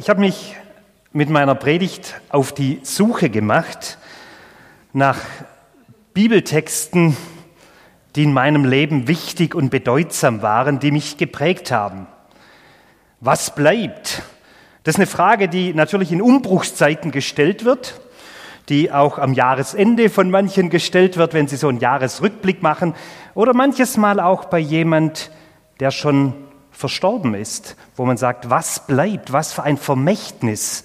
Ich habe mich mit meiner Predigt auf die Suche gemacht nach Bibeltexten, die in meinem Leben wichtig und bedeutsam waren, die mich geprägt haben. Was bleibt? Das ist eine Frage, die natürlich in Umbruchszeiten gestellt wird, die auch am Jahresende von manchen gestellt wird, wenn sie so einen Jahresrückblick machen, oder manches Mal auch bei jemand, der schon verstorben ist, wo man sagt, was bleibt, was für ein Vermächtnis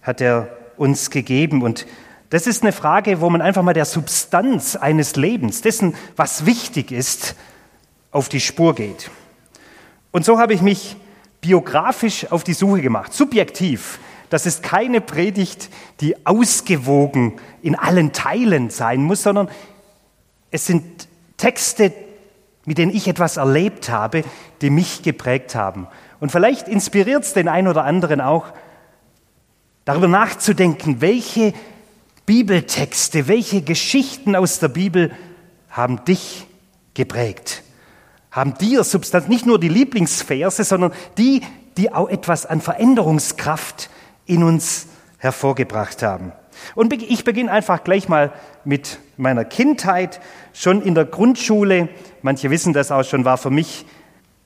hat er uns gegeben. Und das ist eine Frage, wo man einfach mal der Substanz eines Lebens, dessen, was wichtig ist, auf die Spur geht. Und so habe ich mich biografisch auf die Suche gemacht, subjektiv. Das ist keine Predigt, die ausgewogen in allen Teilen sein muss, sondern es sind Texte, mit denen ich etwas erlebt habe, die mich geprägt haben. Und vielleicht inspiriert es den einen oder anderen auch, darüber nachzudenken, welche Bibeltexte, welche Geschichten aus der Bibel haben dich geprägt haben dir Substanz, nicht nur die Lieblingsverse, sondern die, die auch etwas an Veränderungskraft in uns hervorgebracht haben. Und ich beginne einfach gleich mal mit meiner Kindheit, schon in der Grundschule. Manche wissen das auch schon, war für mich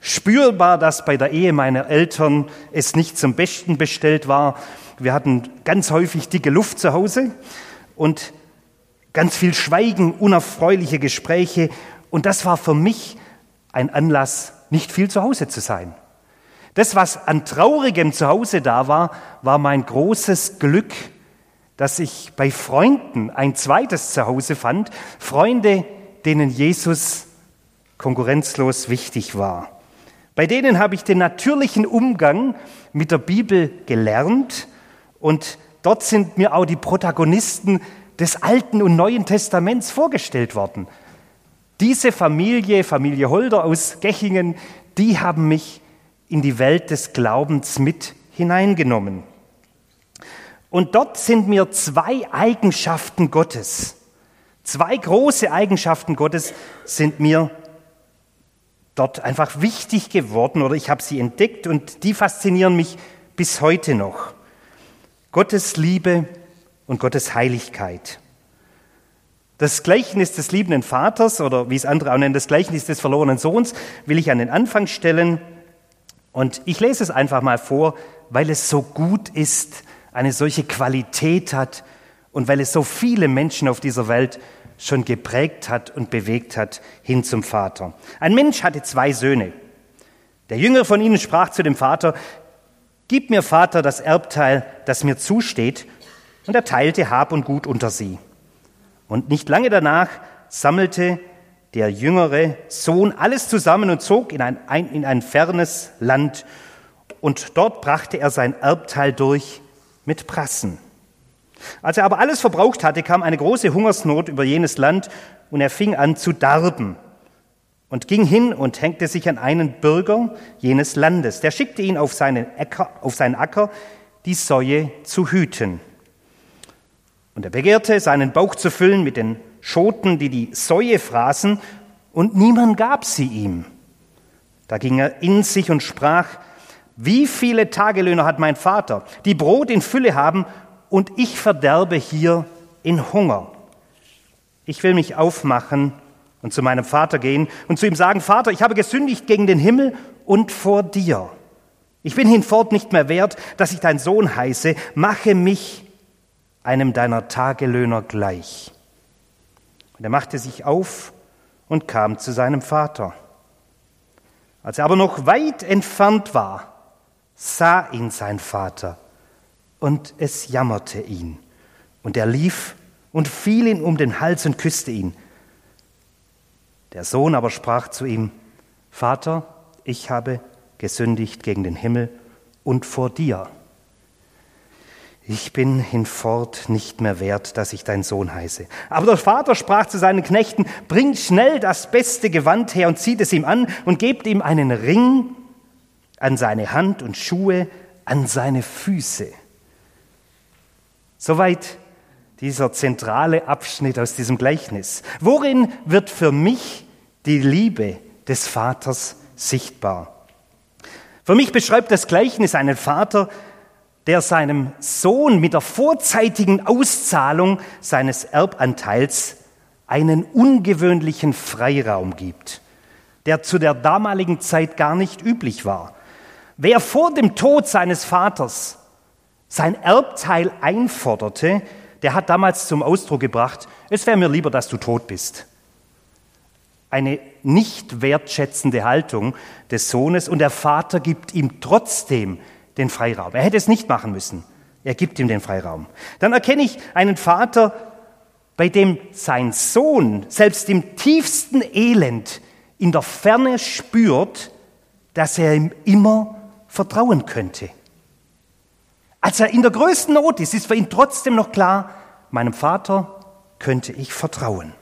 spürbar, dass bei der Ehe meiner Eltern es nicht zum Besten bestellt war. Wir hatten ganz häufig dicke Luft zu Hause und ganz viel Schweigen, unerfreuliche Gespräche. Und das war für mich ein Anlass, nicht viel zu Hause zu sein. Das, was an traurigem zu Hause da war, war mein großes Glück, dass ich bei Freunden ein zweites Zuhause fand, Freunde, denen Jesus konkurrenzlos wichtig war. Bei denen habe ich den natürlichen Umgang mit der Bibel gelernt und dort sind mir auch die Protagonisten des Alten und Neuen Testaments vorgestellt worden. Diese Familie, Familie Holder aus Gechingen, die haben mich in die Welt des Glaubens mit hineingenommen. Und dort sind mir zwei Eigenschaften Gottes, zwei große Eigenschaften Gottes sind mir dort einfach wichtig geworden oder ich habe sie entdeckt und die faszinieren mich bis heute noch. Gottes Liebe und Gottes Heiligkeit. Das Gleichnis des liebenden Vaters oder wie es andere auch nennen, das Gleichnis des verlorenen Sohns will ich an den Anfang stellen. Und ich lese es einfach mal vor, weil es so gut ist, eine solche Qualität hat und weil es so viele Menschen auf dieser Welt schon geprägt hat und bewegt hat hin zum Vater. Ein Mensch hatte zwei Söhne. Der Jüngere von ihnen sprach zu dem Vater, Gib mir, Vater, das Erbteil, das mir zusteht. Und er teilte Hab und Gut unter sie. Und nicht lange danach sammelte der jüngere Sohn alles zusammen und zog in ein, in ein fernes Land. Und dort brachte er sein Erbteil durch mit Prassen. Als er aber alles verbraucht hatte, kam eine große Hungersnot über jenes Land und er fing an zu darben und ging hin und hängte sich an einen Bürger jenes Landes. Der schickte ihn auf seinen, Äcker, auf seinen Acker, die Säue zu hüten. Und er begehrte, seinen Bauch zu füllen mit den Schoten, die die Säue fraßen, und niemand gab sie ihm. Da ging er in sich und sprach, wie viele Tagelöhner hat mein Vater, die Brot in Fülle haben, und ich verderbe hier in Hunger. Ich will mich aufmachen und zu meinem Vater gehen und zu ihm sagen, Vater, ich habe gesündigt gegen den Himmel und vor dir. Ich bin hinfort nicht mehr wert, dass ich dein Sohn heiße. Mache mich einem deiner Tagelöhner gleich. Und er machte sich auf und kam zu seinem Vater. Als er aber noch weit entfernt war, sah ihn sein Vater und es jammerte ihn. Und er lief und fiel ihm um den Hals und küsste ihn. Der Sohn aber sprach zu ihm, Vater, ich habe gesündigt gegen den Himmel und vor dir ich bin hinfort nicht mehr wert, dass ich dein Sohn heiße. Aber der Vater sprach zu seinen Knechten, bringt schnell das beste Gewand her und zieht es ihm an und gebt ihm einen Ring an seine Hand und Schuhe an seine Füße. Soweit dieser zentrale Abschnitt aus diesem Gleichnis. Worin wird für mich die Liebe des Vaters sichtbar? Für mich beschreibt das Gleichnis einen Vater, der seinem Sohn mit der vorzeitigen Auszahlung seines Erbanteils einen ungewöhnlichen Freiraum gibt, der zu der damaligen Zeit gar nicht üblich war. Wer vor dem Tod seines Vaters sein Erbteil einforderte, der hat damals zum Ausdruck gebracht, es wäre mir lieber, dass du tot bist. Eine nicht wertschätzende Haltung des Sohnes und der Vater gibt ihm trotzdem den Freiraum. Er hätte es nicht machen müssen. Er gibt ihm den Freiraum. Dann erkenne ich einen Vater, bei dem sein Sohn selbst im tiefsten Elend in der Ferne spürt, dass er ihm immer vertrauen könnte. Als er in der größten Not ist, ist für ihn trotzdem noch klar, meinem Vater könnte ich vertrauen.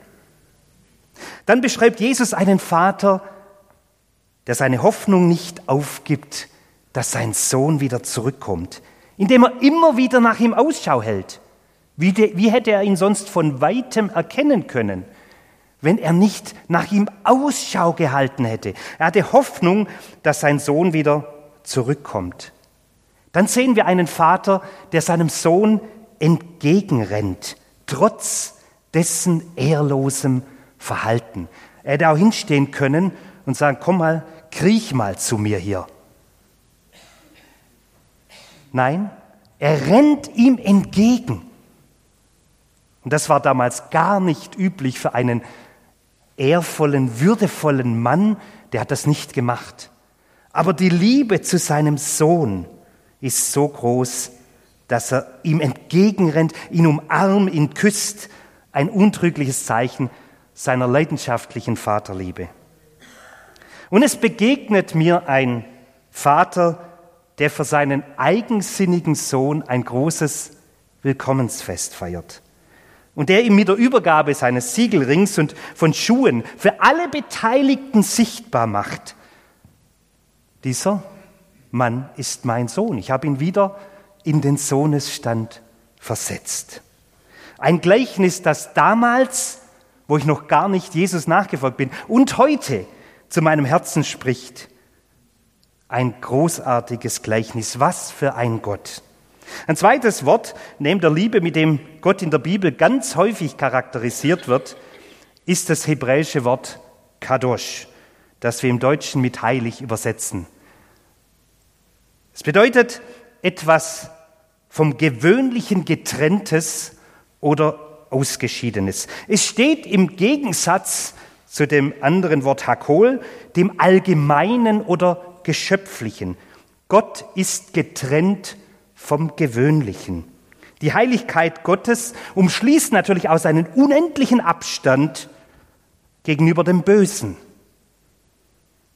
Dann beschreibt Jesus einen Vater, der seine Hoffnung nicht aufgibt, dass sein Sohn wieder zurückkommt, indem er immer wieder nach ihm Ausschau hält. Wie, de, wie hätte er ihn sonst von weitem erkennen können, wenn er nicht nach ihm Ausschau gehalten hätte? Er hatte Hoffnung, dass sein Sohn wieder zurückkommt. Dann sehen wir einen Vater, der seinem Sohn entgegenrennt, trotz dessen ehrlosem Verhalten. Er hätte auch hinstehen können und sagen, komm mal, kriech mal zu mir hier. Nein, er rennt ihm entgegen. Und das war damals gar nicht üblich für einen ehrvollen, würdevollen Mann, der hat das nicht gemacht. Aber die Liebe zu seinem Sohn ist so groß, dass er ihm entgegenrennt, ihn umarmt, ihn küsst, ein untrügliches Zeichen seiner leidenschaftlichen Vaterliebe. Und es begegnet mir ein Vater, der für seinen eigensinnigen Sohn ein großes Willkommensfest feiert und der ihm mit der Übergabe seines Siegelrings und von Schuhen für alle Beteiligten sichtbar macht. Dieser Mann ist mein Sohn. Ich habe ihn wieder in den Sohnesstand versetzt. Ein Gleichnis, das damals, wo ich noch gar nicht Jesus nachgefolgt bin, und heute zu meinem Herzen spricht. Ein großartiges Gleichnis. Was für ein Gott. Ein zweites Wort neben der Liebe, mit dem Gott in der Bibel ganz häufig charakterisiert wird, ist das hebräische Wort Kadosh, das wir im Deutschen mit heilig übersetzen. Es bedeutet etwas vom Gewöhnlichen getrenntes oder ausgeschiedenes. Es steht im Gegensatz zu dem anderen Wort Hakol, dem Allgemeinen oder Geschöpflichen. Gott ist getrennt vom Gewöhnlichen. Die Heiligkeit Gottes umschließt natürlich auch seinen unendlichen Abstand gegenüber dem Bösen.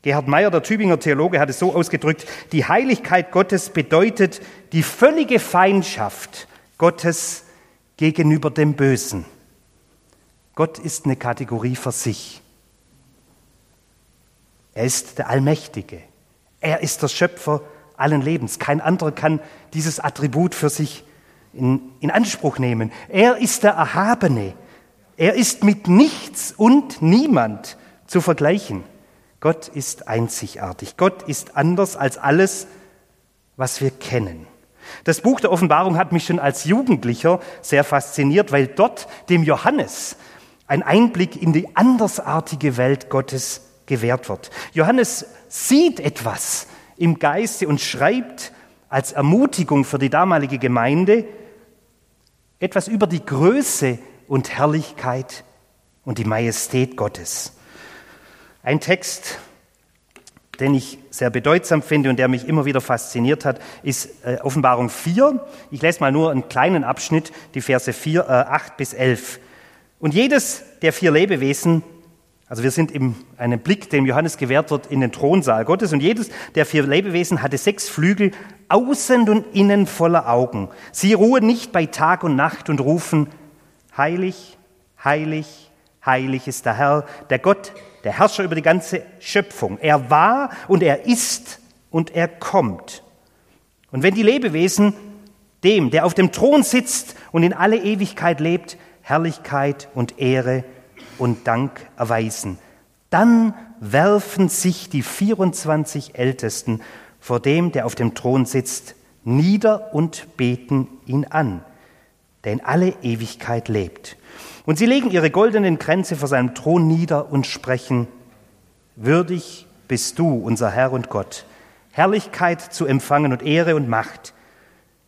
Gerhard Meyer, der Tübinger Theologe, hat es so ausgedrückt, die Heiligkeit Gottes bedeutet die völlige Feindschaft Gottes gegenüber dem Bösen. Gott ist eine Kategorie für sich. Er ist der Allmächtige. Er ist der Schöpfer allen Lebens. Kein anderer kann dieses Attribut für sich in, in Anspruch nehmen. Er ist der Erhabene. Er ist mit nichts und niemand zu vergleichen. Gott ist einzigartig. Gott ist anders als alles, was wir kennen. Das Buch der Offenbarung hat mich schon als Jugendlicher sehr fasziniert, weil dort dem Johannes ein Einblick in die andersartige Welt Gottes gewährt wird. Johannes sieht etwas, im Geiste und schreibt als Ermutigung für die damalige Gemeinde etwas über die Größe und Herrlichkeit und die Majestät Gottes. Ein Text, den ich sehr bedeutsam finde und der mich immer wieder fasziniert hat, ist äh, Offenbarung 4. Ich lese mal nur einen kleinen Abschnitt, die Verse 4, äh, 8 bis 11. Und jedes der vier Lebewesen also wir sind in einem Blick, dem Johannes gewährt wird, in den Thronsaal Gottes. Und jedes der vier Lebewesen hatte sechs Flügel, außen und innen voller Augen. Sie ruhen nicht bei Tag und Nacht und rufen, heilig, heilig, heilig ist der Herr, der Gott, der Herrscher über die ganze Schöpfung. Er war und er ist und er kommt. Und wenn die Lebewesen dem, der auf dem Thron sitzt und in alle Ewigkeit lebt, Herrlichkeit und Ehre und Dank erweisen. Dann werfen sich die 24 Ältesten vor dem, der auf dem Thron sitzt, nieder und beten ihn an, der in alle Ewigkeit lebt. Und sie legen ihre goldenen Kränze vor seinem Thron nieder und sprechen, würdig bist du, unser Herr und Gott, Herrlichkeit zu empfangen und Ehre und Macht.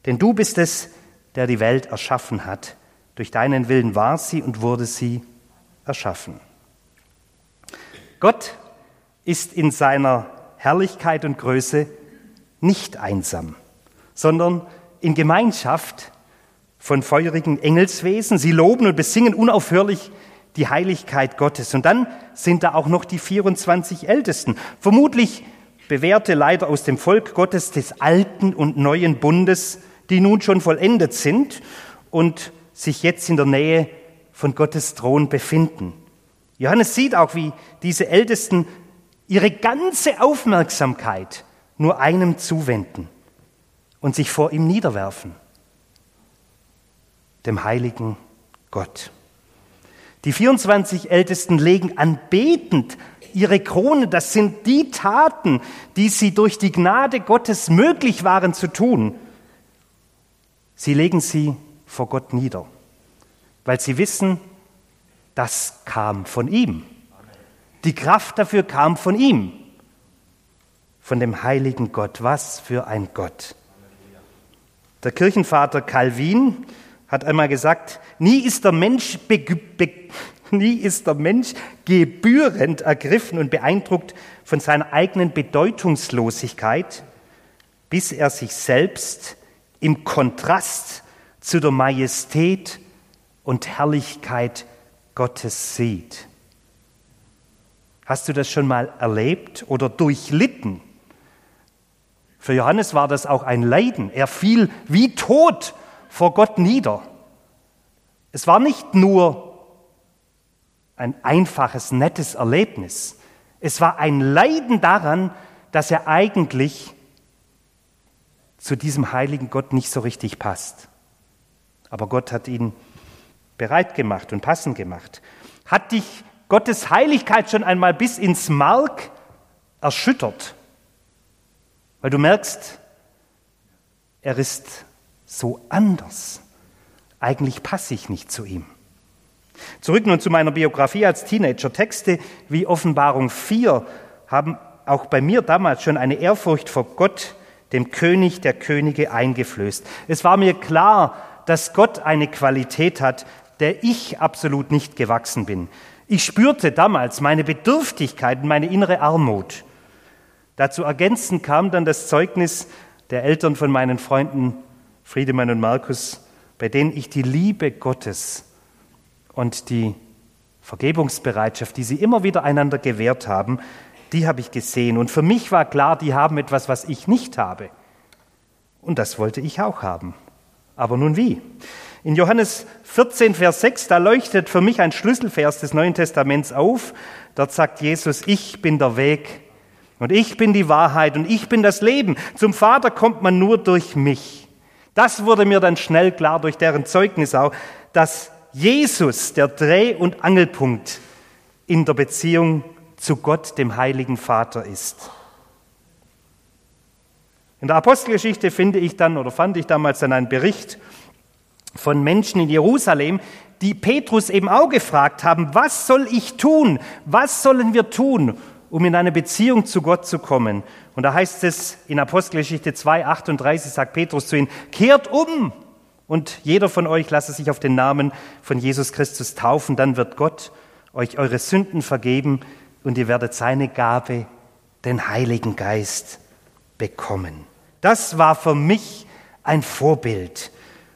Denn du bist es, der die Welt erschaffen hat. Durch deinen Willen war sie und wurde sie erschaffen. Gott ist in seiner Herrlichkeit und Größe nicht einsam, sondern in Gemeinschaft von feurigen Engelswesen. Sie loben und besingen unaufhörlich die Heiligkeit Gottes. Und dann sind da auch noch die 24 Ältesten, vermutlich bewährte Leiter aus dem Volk Gottes des alten und neuen Bundes, die nun schon vollendet sind und sich jetzt in der Nähe von Gottes Thron befinden. Johannes sieht auch, wie diese Ältesten ihre ganze Aufmerksamkeit nur einem zuwenden und sich vor ihm niederwerfen, dem heiligen Gott. Die 24 Ältesten legen anbetend ihre Krone, das sind die Taten, die sie durch die Gnade Gottes möglich waren zu tun. Sie legen sie vor Gott nieder, weil sie wissen, das kam von ihm. Die Kraft dafür kam von ihm, von dem heiligen Gott. Was für ein Gott. Der Kirchenvater Calvin hat einmal gesagt, nie ist der Mensch, nie ist der Mensch gebührend ergriffen und beeindruckt von seiner eigenen Bedeutungslosigkeit, bis er sich selbst im Kontrast zu der Majestät und Herrlichkeit Gottes sieht. Hast du das schon mal erlebt oder durchlitten? Für Johannes war das auch ein Leiden. Er fiel wie tot vor Gott nieder. Es war nicht nur ein einfaches, nettes Erlebnis. Es war ein Leiden daran, dass er eigentlich zu diesem heiligen Gott nicht so richtig passt. Aber Gott hat ihn bereit gemacht und passend gemacht. Hat dich Gottes Heiligkeit schon einmal bis ins Mark erschüttert? Weil du merkst, er ist so anders. Eigentlich passe ich nicht zu ihm. Zurück nun zu meiner Biografie als Teenager. Texte wie Offenbarung 4 haben auch bei mir damals schon eine Ehrfurcht vor Gott, dem König der Könige, eingeflößt. Es war mir klar, dass Gott eine Qualität hat, der ich absolut nicht gewachsen bin. Ich spürte damals meine Bedürftigkeit und meine innere Armut. Dazu ergänzend kam dann das Zeugnis der Eltern von meinen Freunden Friedemann und Markus, bei denen ich die Liebe Gottes und die Vergebungsbereitschaft, die sie immer wieder einander gewährt haben, die habe ich gesehen. Und für mich war klar, die haben etwas, was ich nicht habe. Und das wollte ich auch haben. Aber nun wie? In Johannes 14, Vers 6, da leuchtet für mich ein Schlüsselvers des Neuen Testaments auf. Dort sagt Jesus, ich bin der Weg und ich bin die Wahrheit und ich bin das Leben. Zum Vater kommt man nur durch mich. Das wurde mir dann schnell klar durch deren Zeugnis auch, dass Jesus der Dreh- und Angelpunkt in der Beziehung zu Gott, dem heiligen Vater ist. In der Apostelgeschichte finde ich dann oder fand ich damals dann einen Bericht von Menschen in Jerusalem, die Petrus eben auch gefragt haben, was soll ich tun? Was sollen wir tun, um in eine Beziehung zu Gott zu kommen? Und da heißt es in Apostelgeschichte 2, 38, sagt Petrus zu ihnen, kehrt um und jeder von euch lasse sich auf den Namen von Jesus Christus taufen, dann wird Gott euch eure Sünden vergeben und ihr werdet seine Gabe, den Heiligen Geist, bekommen. Das war für mich ein Vorbild.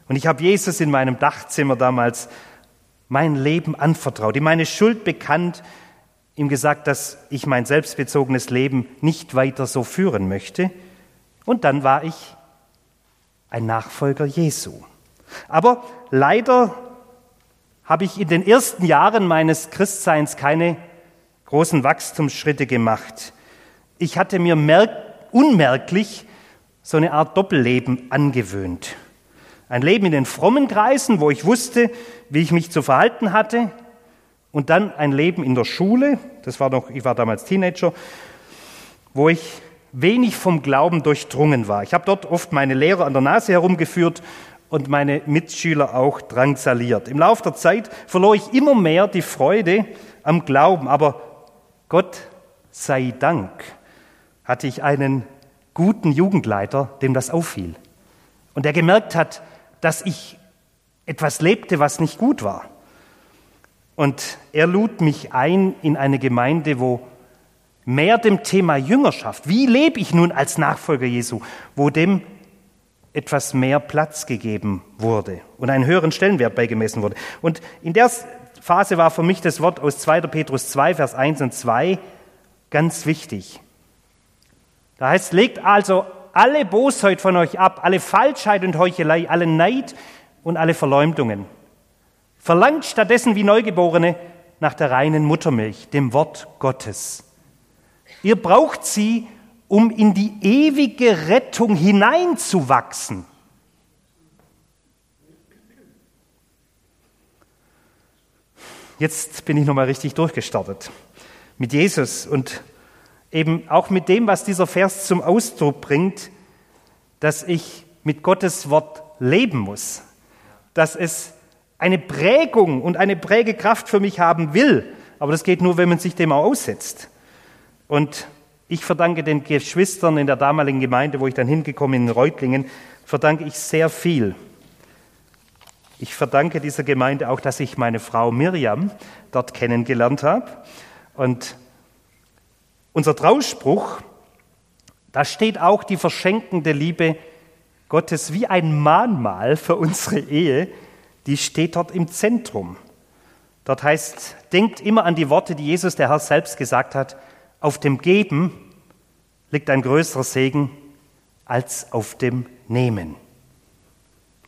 Und ich habe Jesus in meinem Dachzimmer damals mein Leben anvertraut, ihm meine Schuld bekannt, ihm gesagt, dass ich mein selbstbezogenes Leben nicht weiter so führen möchte. Und dann war ich ein Nachfolger Jesu. Aber leider habe ich in den ersten Jahren meines Christseins keine großen Wachstumsschritte gemacht. Ich hatte mir unmerklich so eine Art Doppelleben angewöhnt. Ein Leben in den frommen Kreisen, wo ich wusste, wie ich mich zu verhalten hatte, und dann ein Leben in der Schule, das war noch, ich war damals Teenager, wo ich wenig vom Glauben durchdrungen war. Ich habe dort oft meine Lehrer an der Nase herumgeführt und meine Mitschüler auch drangsaliert. Im Laufe der Zeit verlor ich immer mehr die Freude am Glauben, aber Gott sei Dank hatte ich einen guten Jugendleiter, dem das auffiel und der gemerkt hat, dass ich etwas lebte, was nicht gut war. Und er lud mich ein in eine Gemeinde, wo mehr dem Thema Jüngerschaft, wie lebe ich nun als Nachfolger Jesu, wo dem etwas mehr Platz gegeben wurde und einen höheren Stellenwert beigemessen wurde. Und in der Phase war für mich das Wort aus 2. Petrus 2, Vers 1 und 2 ganz wichtig. Da heißt, legt also alle Bosheit von euch ab, alle Falschheit und Heuchelei, alle Neid und alle Verleumdungen. Verlangt stattdessen wie Neugeborene nach der reinen Muttermilch, dem Wort Gottes. Ihr braucht sie, um in die ewige Rettung hineinzuwachsen. Jetzt bin ich nochmal richtig durchgestartet mit Jesus und eben auch mit dem, was dieser Vers zum Ausdruck bringt, dass ich mit Gottes Wort leben muss, dass es eine Prägung und eine Prägekraft für mich haben will. Aber das geht nur, wenn man sich dem auch aussetzt. Und ich verdanke den Geschwistern in der damaligen Gemeinde, wo ich dann hingekommen bin, in Reutlingen, verdanke ich sehr viel. Ich verdanke dieser Gemeinde auch, dass ich meine Frau Miriam dort kennengelernt habe. Und unser Trauspruch, da steht auch die verschenkende Liebe Gottes wie ein Mahnmal für unsere Ehe, die steht dort im Zentrum. Dort heißt, denkt immer an die Worte, die Jesus, der Herr, selbst gesagt hat, auf dem Geben liegt ein größerer Segen als auf dem Nehmen.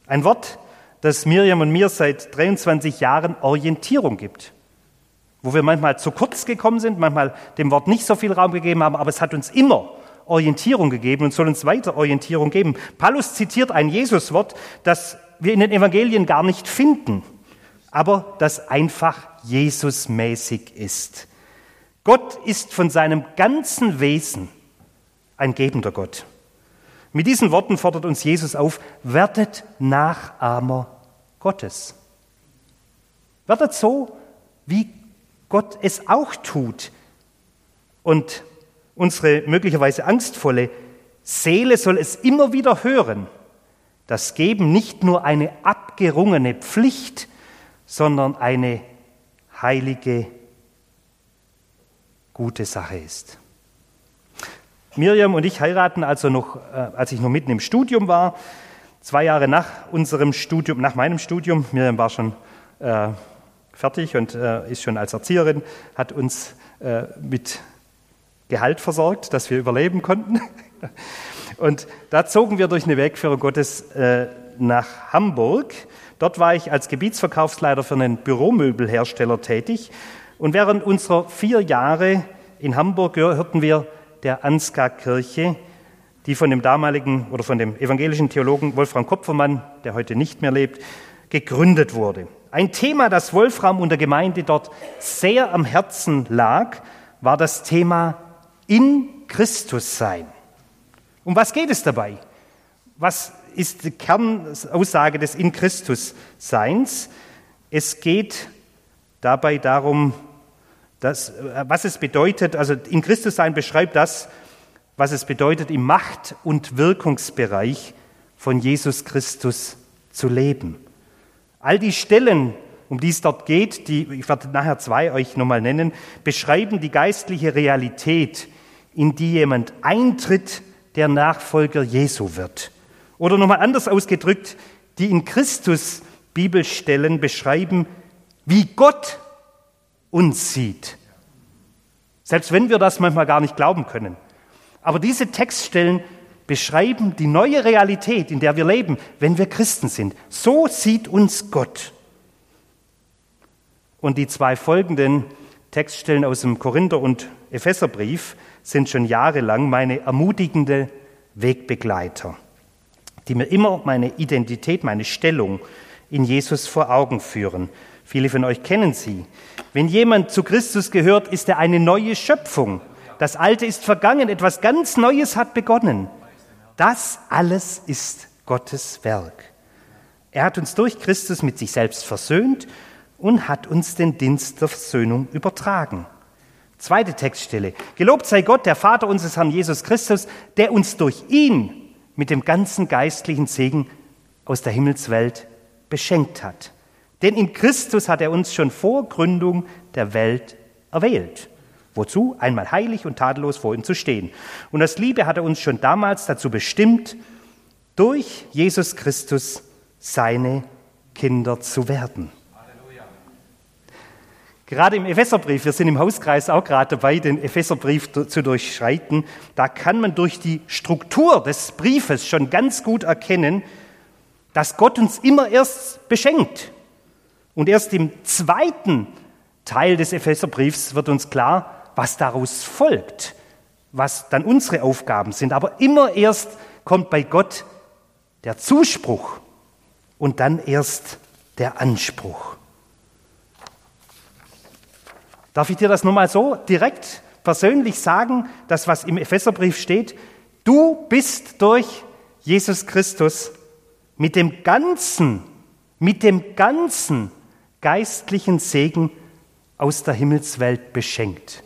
Ein Wort, das Miriam und mir seit 23 Jahren Orientierung gibt. Wo wir manchmal zu kurz gekommen sind, manchmal dem Wort nicht so viel Raum gegeben haben, aber es hat uns immer Orientierung gegeben und soll uns weiter Orientierung geben. Paulus zitiert ein Jesuswort, das wir in den Evangelien gar nicht finden, aber das einfach Jesusmäßig ist. Gott ist von seinem ganzen Wesen ein gebender Gott. Mit diesen Worten fordert uns Jesus auf, werdet Nachahmer Gottes. Werdet so, wie Gott es auch tut. Und unsere möglicherweise angstvolle Seele soll es immer wieder hören, dass Geben nicht nur eine abgerungene Pflicht, sondern eine heilige gute Sache ist. Miriam und ich heiraten also noch, äh, als ich noch mitten im Studium war, zwei Jahre nach unserem Studium, nach meinem Studium. Miriam war schon äh, fertig und äh, ist schon als Erzieherin, hat uns äh, mit Gehalt versorgt, dass wir überleben konnten. Und da zogen wir durch eine Wegführung Gottes äh, nach Hamburg. Dort war ich als Gebietsverkaufsleiter für einen Büromöbelhersteller tätig und während unserer vier Jahre in Hamburg hörten wir der Ansgar-Kirche, die von dem damaligen oder von dem evangelischen Theologen Wolfram Kopfermann, der heute nicht mehr lebt, gegründet wurde. Ein Thema, das Wolfram und der Gemeinde dort sehr am Herzen lag, war das Thema in Christus sein. Um was geht es dabei? Was ist die Kernaussage des In Christus Seins? Es geht dabei darum, das, äh, was es bedeutet, also in Christus sein beschreibt das, was es bedeutet, im Macht- und Wirkungsbereich von Jesus Christus zu leben. All die Stellen, um die es dort geht, die, ich werde nachher zwei euch nochmal nennen, beschreiben die geistliche Realität, in die jemand eintritt, der Nachfolger Jesu wird. Oder nochmal anders ausgedrückt, die in Christus Bibelstellen beschreiben, wie Gott uns sieht. Selbst wenn wir das manchmal gar nicht glauben können. Aber diese Textstellen beschreiben die neue Realität, in der wir leben, wenn wir Christen sind. So sieht uns Gott. Und die zwei folgenden Textstellen aus dem Korinther- und Epheserbrief sind schon jahrelang meine ermutigende Wegbegleiter, die mir immer meine Identität, meine Stellung in Jesus vor Augen führen. Viele von euch kennen sie. Wenn jemand zu Christus gehört, ist er eine neue Schöpfung. das Alte ist vergangen, etwas ganz Neues hat begonnen. Das alles ist Gottes Werk. Er hat uns durch Christus mit sich selbst versöhnt und hat uns den Dienst der Versöhnung übertragen. Zweite Textstelle. Gelobt sei Gott, der Vater unseres Herrn Jesus Christus, der uns durch ihn mit dem ganzen geistlichen Segen aus der Himmelswelt beschenkt hat. Denn in Christus hat er uns schon vor Gründung der Welt erwählt. Wozu? Einmal heilig und tadellos vor ihm zu stehen. Und aus Liebe hat er uns schon damals dazu bestimmt, durch Jesus Christus seine Kinder zu werden. Gerade im Epheserbrief, wir sind im Hauskreis auch gerade dabei, den Epheserbrief zu durchschreiten, da kann man durch die Struktur des Briefes schon ganz gut erkennen, dass Gott uns immer erst beschenkt. Und erst im zweiten Teil des Epheserbriefs wird uns klar, was daraus folgt, was dann unsere Aufgaben sind. Aber immer erst kommt bei Gott der Zuspruch und dann erst der Anspruch. Darf ich dir das nur mal so direkt persönlich sagen, das was im Epheserbrief steht? Du bist durch Jesus Christus mit dem ganzen, mit dem ganzen geistlichen Segen aus der Himmelswelt beschenkt.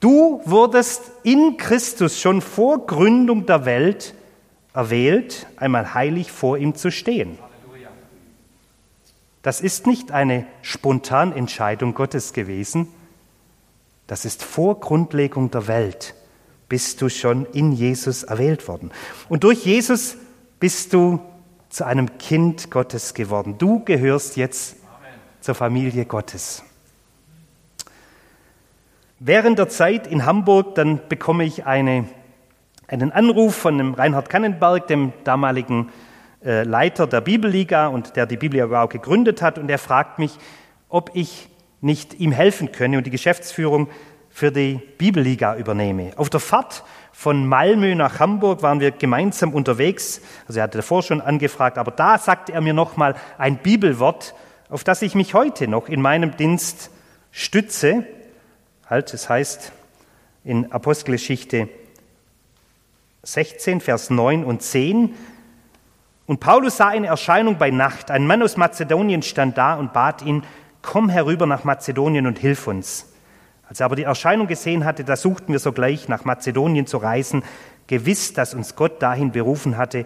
Du wurdest in Christus schon vor Gründung der Welt erwählt, einmal heilig vor ihm zu stehen. Das ist nicht eine Spontanentscheidung Gottes gewesen. Das ist vor Grundlegung der Welt bist du schon in Jesus erwählt worden. Und durch Jesus bist du zu einem Kind Gottes geworden. Du gehörst jetzt Amen. zur Familie Gottes. Während der Zeit in Hamburg, dann bekomme ich eine, einen Anruf von dem Reinhard Kannenberg, dem damaligen äh, Leiter der Bibelliga und der die Bibelliga auch gegründet hat. Und er fragt mich, ob ich nicht ihm helfen könne und die Geschäftsführung für die Bibelliga übernehme. Auf der Fahrt von Malmö nach Hamburg waren wir gemeinsam unterwegs. Also er hatte davor schon angefragt, aber da sagte er mir nochmal ein Bibelwort, auf das ich mich heute noch in meinem Dienst stütze. Halt, es heißt in Apostelgeschichte 16, Vers 9 und 10, und Paulus sah eine Erscheinung bei Nacht. Ein Mann aus Mazedonien stand da und bat ihn, komm herüber nach Mazedonien und hilf uns. Als er aber die Erscheinung gesehen hatte, da suchten wir sogleich nach Mazedonien zu reisen, gewiss, dass uns Gott dahin berufen hatte,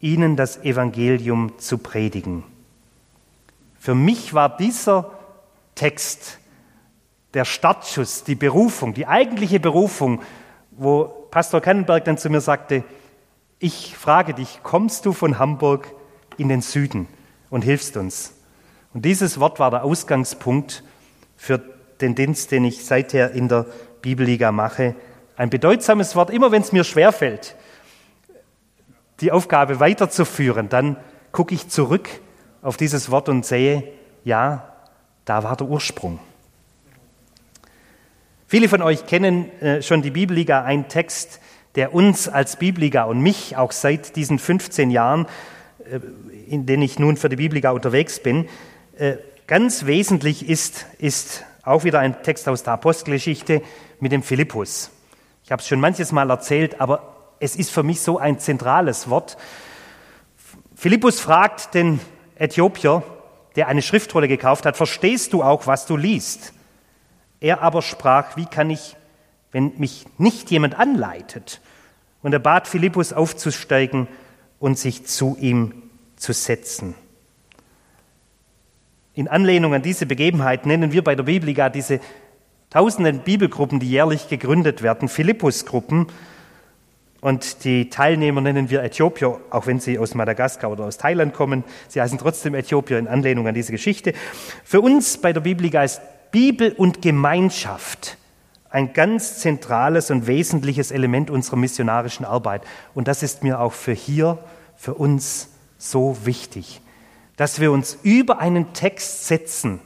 ihnen das Evangelium zu predigen. Für mich war dieser Text der Startschuss, die Berufung, die eigentliche Berufung, wo Pastor Kannenberg dann zu mir sagte, ich frage dich, kommst du von Hamburg in den Süden und hilfst uns? Und dieses Wort war der Ausgangspunkt für den Dienst, den ich seither in der Bibelliga mache. Ein bedeutsames Wort, immer wenn es mir schwerfällt, die Aufgabe weiterzuführen, dann gucke ich zurück auf dieses Wort und sehe, ja, da war der Ursprung. Viele von euch kennen äh, schon die Bibelliga, ein Text, der uns als Bibliga und mich auch seit diesen 15 Jahren, äh, in denen ich nun für die Bibliga unterwegs bin, äh, ganz wesentlich ist, ist auch wieder ein Text aus der Apostelgeschichte mit dem Philippus. Ich habe es schon manches Mal erzählt, aber es ist für mich so ein zentrales Wort. Philippus fragt den Äthiopier, der eine Schriftrolle gekauft hat, verstehst du auch, was du liest? Er aber sprach, wie kann ich wenn mich nicht jemand anleitet. Und er bat Philippus aufzusteigen und sich zu ihm zu setzen. In Anlehnung an diese Begebenheit nennen wir bei der Bibliga diese tausenden Bibelgruppen, die jährlich gegründet werden, Philippusgruppen. Und die Teilnehmer nennen wir Äthiopier, auch wenn sie aus Madagaskar oder aus Thailand kommen. Sie heißen trotzdem Äthiopier in Anlehnung an diese Geschichte. Für uns bei der Bibliga ist Bibel und Gemeinschaft ein ganz zentrales und wesentliches Element unserer missionarischen Arbeit. Und das ist mir auch für hier, für uns so wichtig, dass wir uns über einen Text setzen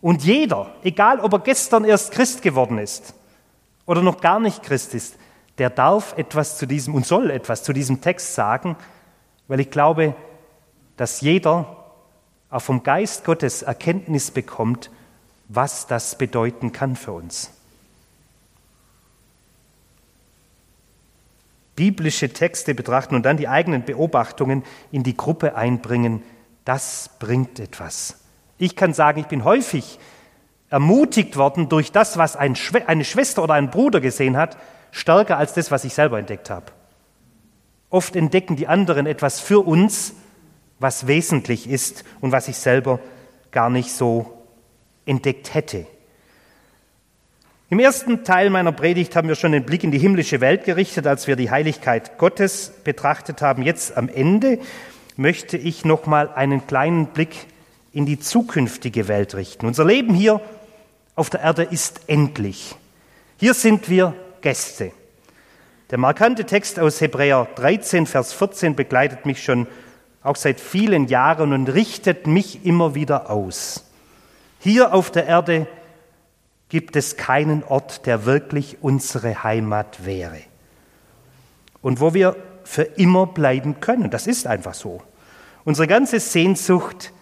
und jeder, egal ob er gestern erst Christ geworden ist oder noch gar nicht Christ ist, der darf etwas zu diesem und soll etwas zu diesem Text sagen, weil ich glaube, dass jeder auch vom Geist Gottes Erkenntnis bekommt, was das bedeuten kann für uns. Biblische Texte betrachten und dann die eigenen Beobachtungen in die Gruppe einbringen, das bringt etwas. Ich kann sagen, ich bin häufig ermutigt worden durch das, was eine Schwester oder ein Bruder gesehen hat, stärker als das, was ich selber entdeckt habe. Oft entdecken die anderen etwas für uns, was wesentlich ist und was ich selber gar nicht so entdeckt hätte. Im ersten Teil meiner Predigt haben wir schon den Blick in die himmlische Welt gerichtet, als wir die Heiligkeit Gottes betrachtet haben. Jetzt am Ende möchte ich noch mal einen kleinen Blick in die zukünftige Welt richten. Unser Leben hier auf der Erde ist endlich. Hier sind wir Gäste. Der markante Text aus Hebräer 13, Vers 14 begleitet mich schon auch seit vielen Jahren und richtet mich immer wieder aus. Hier auf der Erde gibt es keinen Ort, der wirklich unsere Heimat wäre. Und wo wir für immer bleiben können. Das ist einfach so. Unsere ganze Sehnsucht,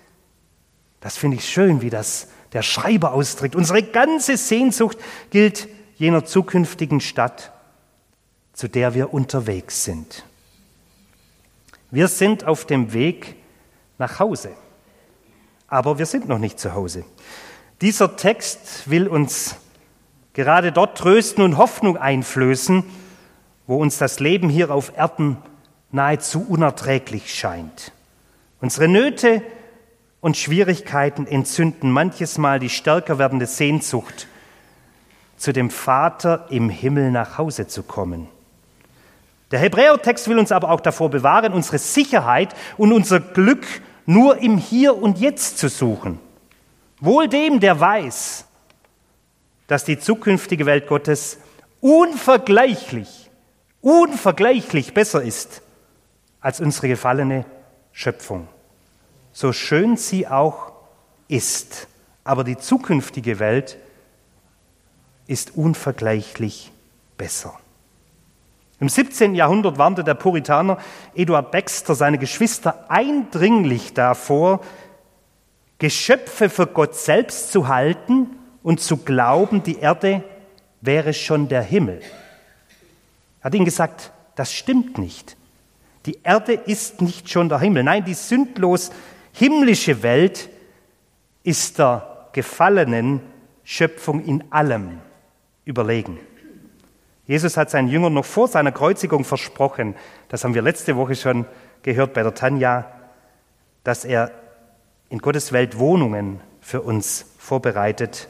das finde ich schön, wie das der Schreiber ausdrückt. Unsere ganze Sehnsucht gilt jener zukünftigen Stadt, zu der wir unterwegs sind. Wir sind auf dem Weg nach Hause, aber wir sind noch nicht zu Hause. Dieser Text will uns gerade dort trösten und Hoffnung einflößen, wo uns das Leben hier auf Erden nahezu unerträglich scheint. Unsere Nöte und Schwierigkeiten entzünden manches Mal die stärker werdende Sehnsucht, zu dem Vater im Himmel nach Hause zu kommen. Der Hebräertext will uns aber auch davor bewahren, unsere Sicherheit und unser Glück nur im Hier und Jetzt zu suchen. Wohl dem, der weiß, dass die zukünftige Welt Gottes unvergleichlich, unvergleichlich besser ist als unsere gefallene Schöpfung so schön sie auch ist. Aber die zukünftige Welt ist unvergleichlich besser. Im 17. Jahrhundert warnte der Puritaner Eduard Baxter seine Geschwister eindringlich davor, Geschöpfe für Gott selbst zu halten und zu glauben, die Erde wäre schon der Himmel. Er hat ihnen gesagt, das stimmt nicht. Die Erde ist nicht schon der Himmel. Nein, die sündlos himmlische Welt ist der gefallenen Schöpfung in allem überlegen. Jesus hat seinen Jüngern noch vor seiner Kreuzigung versprochen, das haben wir letzte Woche schon gehört bei der Tanja, dass er in Gottes Welt Wohnungen für uns vorbereitet,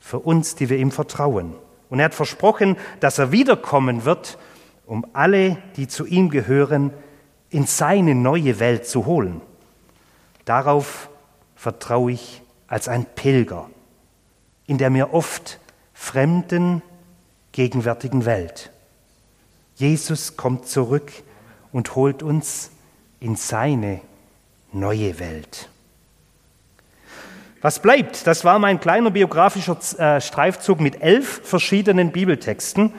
für uns, die wir ihm vertrauen. Und er hat versprochen, dass er wiederkommen wird, um alle, die zu ihm gehören, in seine neue Welt zu holen. Darauf vertraue ich als ein Pilger in der mir oft fremden, gegenwärtigen Welt. Jesus kommt zurück und holt uns in seine neue Welt. Was bleibt? Das war mein kleiner biografischer äh, Streifzug mit elf verschiedenen Bibeltexten,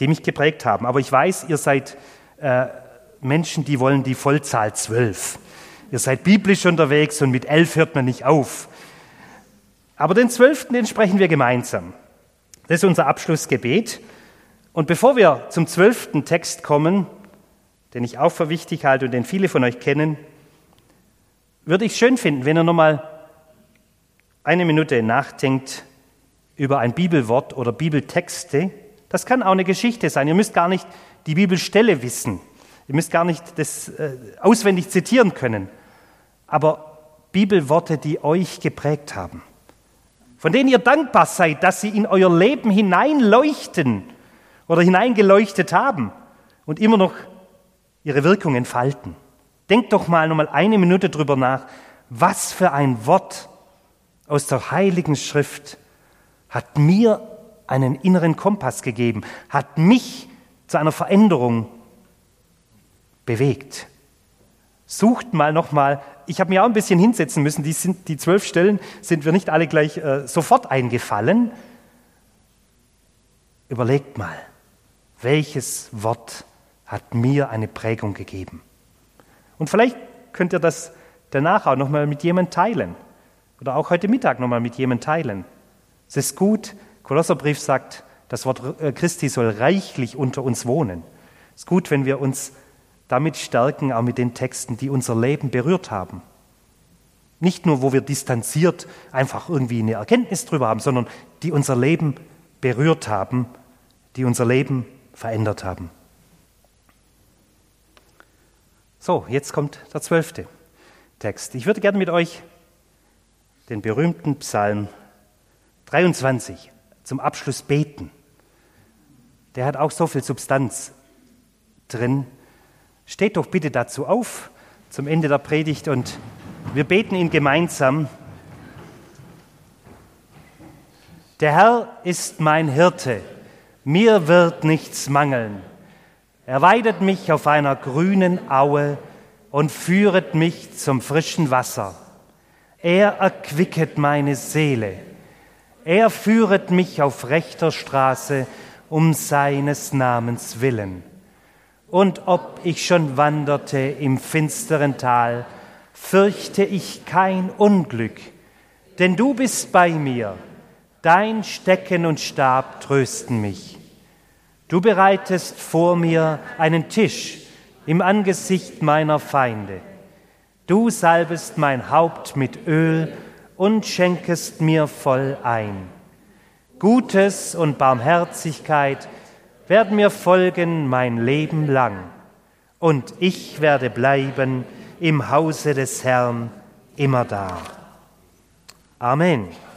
die mich geprägt haben. Aber ich weiß, ihr seid äh, Menschen, die wollen die Vollzahl zwölf. Ihr seid biblisch unterwegs und mit elf hört man nicht auf. Aber den zwölften, den sprechen wir gemeinsam. Das ist unser Abschlussgebet. Und bevor wir zum zwölften Text kommen, den ich auch für wichtig halte und den viele von euch kennen, würde ich schön finden, wenn ihr nochmal eine Minute nachdenkt über ein Bibelwort oder Bibeltexte. Das kann auch eine Geschichte sein. Ihr müsst gar nicht die Bibelstelle wissen. Ihr müsst gar nicht das äh, auswendig zitieren können aber Bibelworte, die euch geprägt haben, von denen ihr dankbar seid, dass sie in euer Leben hineinleuchten oder hineingeleuchtet haben und immer noch ihre Wirkung entfalten. Denkt doch mal nochmal eine Minute drüber nach, was für ein Wort aus der Heiligen Schrift hat mir einen inneren Kompass gegeben, hat mich zu einer Veränderung bewegt. Sucht mal nochmal ich habe mir auch ein bisschen hinsetzen müssen. Die, sind, die zwölf Stellen sind mir nicht alle gleich äh, sofort eingefallen. Überlegt mal, welches Wort hat mir eine Prägung gegeben? Und vielleicht könnt ihr das danach auch nochmal mit jemandem teilen. Oder auch heute Mittag nochmal mit jemandem teilen. Es ist gut, Kolosserbrief sagt, das Wort äh, Christi soll reichlich unter uns wohnen. Es ist gut, wenn wir uns damit stärken, auch mit den Texten, die unser Leben berührt haben. Nicht nur, wo wir distanziert einfach irgendwie eine Erkenntnis drüber haben, sondern die unser Leben berührt haben, die unser Leben verändert haben. So, jetzt kommt der zwölfte Text. Ich würde gerne mit euch den berühmten Psalm 23 zum Abschluss beten. Der hat auch so viel Substanz drin. Steht doch bitte dazu auf zum Ende der Predigt und wir beten ihn gemeinsam. Der Herr ist mein Hirte, mir wird nichts mangeln. Er weidet mich auf einer grünen Aue und führet mich zum frischen Wasser. Er erquicket meine Seele. Er führet mich auf rechter Straße um seines Namens willen. Und ob ich schon wanderte im finsteren Tal, fürchte ich kein Unglück, denn du bist bei mir, dein Stecken und Stab trösten mich. Du bereitest vor mir einen Tisch im Angesicht meiner Feinde. Du salbest mein Haupt mit Öl und schenkest mir voll ein. Gutes und Barmherzigkeit werden mir folgen mein Leben lang, und ich werde bleiben im Hause des Herrn immer da. Amen.